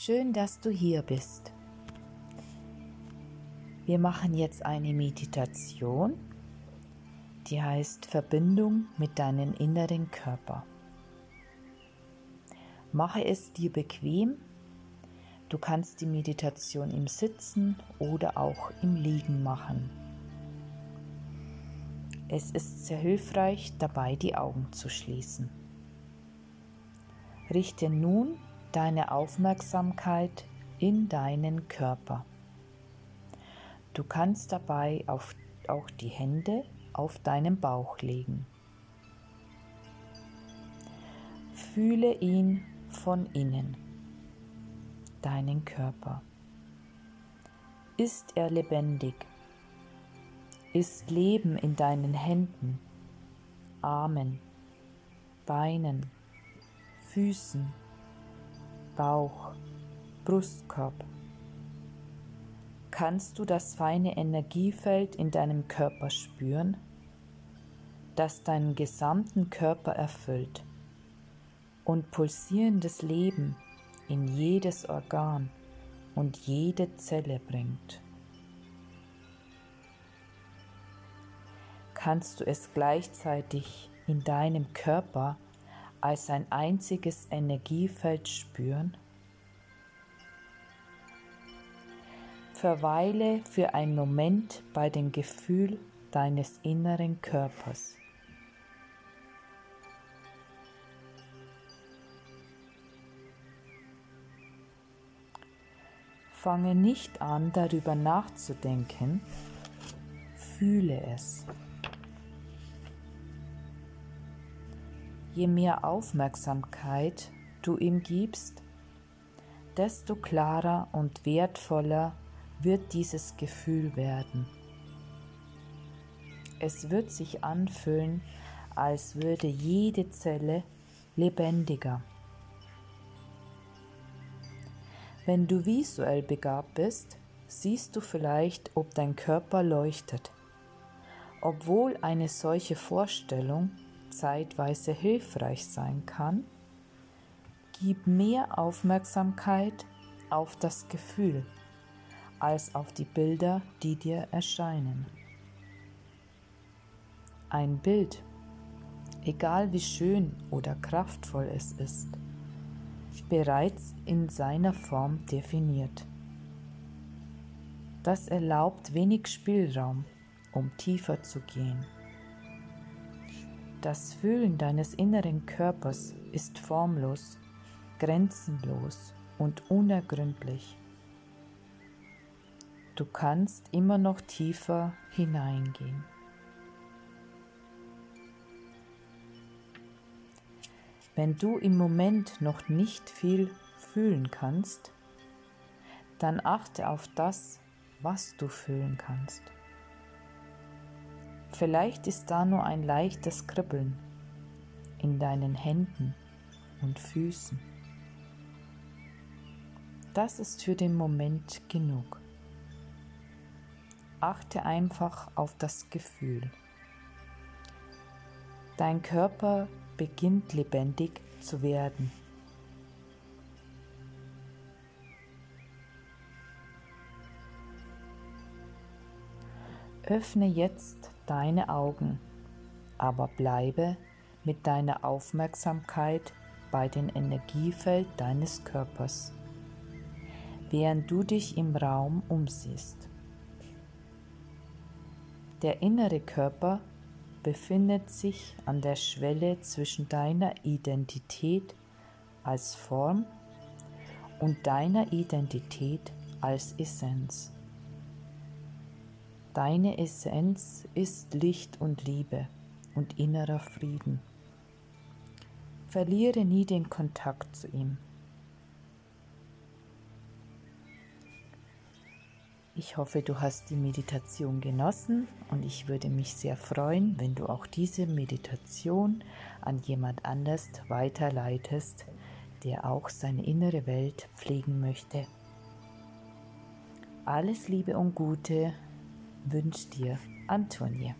Schön, dass du hier bist. Wir machen jetzt eine Meditation, die heißt Verbindung mit deinem inneren Körper. Mache es dir bequem. Du kannst die Meditation im Sitzen oder auch im Liegen machen. Es ist sehr hilfreich, dabei die Augen zu schließen. Richte nun deine Aufmerksamkeit in deinen Körper. Du kannst dabei auf, auch die Hände auf deinen Bauch legen. Fühle ihn von innen, deinen Körper. Ist er lebendig? Ist Leben in deinen Händen, Armen, Beinen, Füßen? Bauch, Brustkorb. Kannst du das feine Energiefeld in deinem Körper spüren, das deinen gesamten Körper erfüllt und pulsierendes Leben in jedes Organ und jede Zelle bringt? Kannst du es gleichzeitig in deinem Körper als ein einziges Energiefeld spüren? Verweile für einen Moment bei dem Gefühl deines inneren Körpers. Fange nicht an, darüber nachzudenken, fühle es. Je mehr Aufmerksamkeit du ihm gibst, desto klarer und wertvoller wird dieses Gefühl werden. Es wird sich anfühlen, als würde jede Zelle lebendiger. Wenn du visuell begabt bist, siehst du vielleicht, ob dein Körper leuchtet. Obwohl eine solche Vorstellung zeitweise hilfreich sein kann, gib mehr Aufmerksamkeit auf das Gefühl als auf die Bilder, die dir erscheinen. Ein Bild, egal wie schön oder kraftvoll es ist, bereits in seiner Form definiert. Das erlaubt wenig Spielraum, um tiefer zu gehen. Das Fühlen deines inneren Körpers ist formlos, grenzenlos und unergründlich. Du kannst immer noch tiefer hineingehen. Wenn du im Moment noch nicht viel fühlen kannst, dann achte auf das, was du fühlen kannst. Vielleicht ist da nur ein leichtes Kribbeln in deinen Händen und Füßen. Das ist für den Moment genug. Achte einfach auf das Gefühl. Dein Körper beginnt lebendig zu werden. Öffne jetzt deine Augen, aber bleibe mit deiner Aufmerksamkeit bei dem Energiefeld deines Körpers, während du dich im Raum umsiehst. Der innere Körper befindet sich an der Schwelle zwischen deiner Identität als Form und deiner Identität als Essenz. Deine Essenz ist Licht und Liebe und innerer Frieden. Verliere nie den Kontakt zu ihm. Ich hoffe, du hast die Meditation genossen und ich würde mich sehr freuen, wenn du auch diese Meditation an jemand anders weiterleitest, der auch seine innere Welt pflegen möchte. Alles Liebe und Gute wünscht dir Antonia.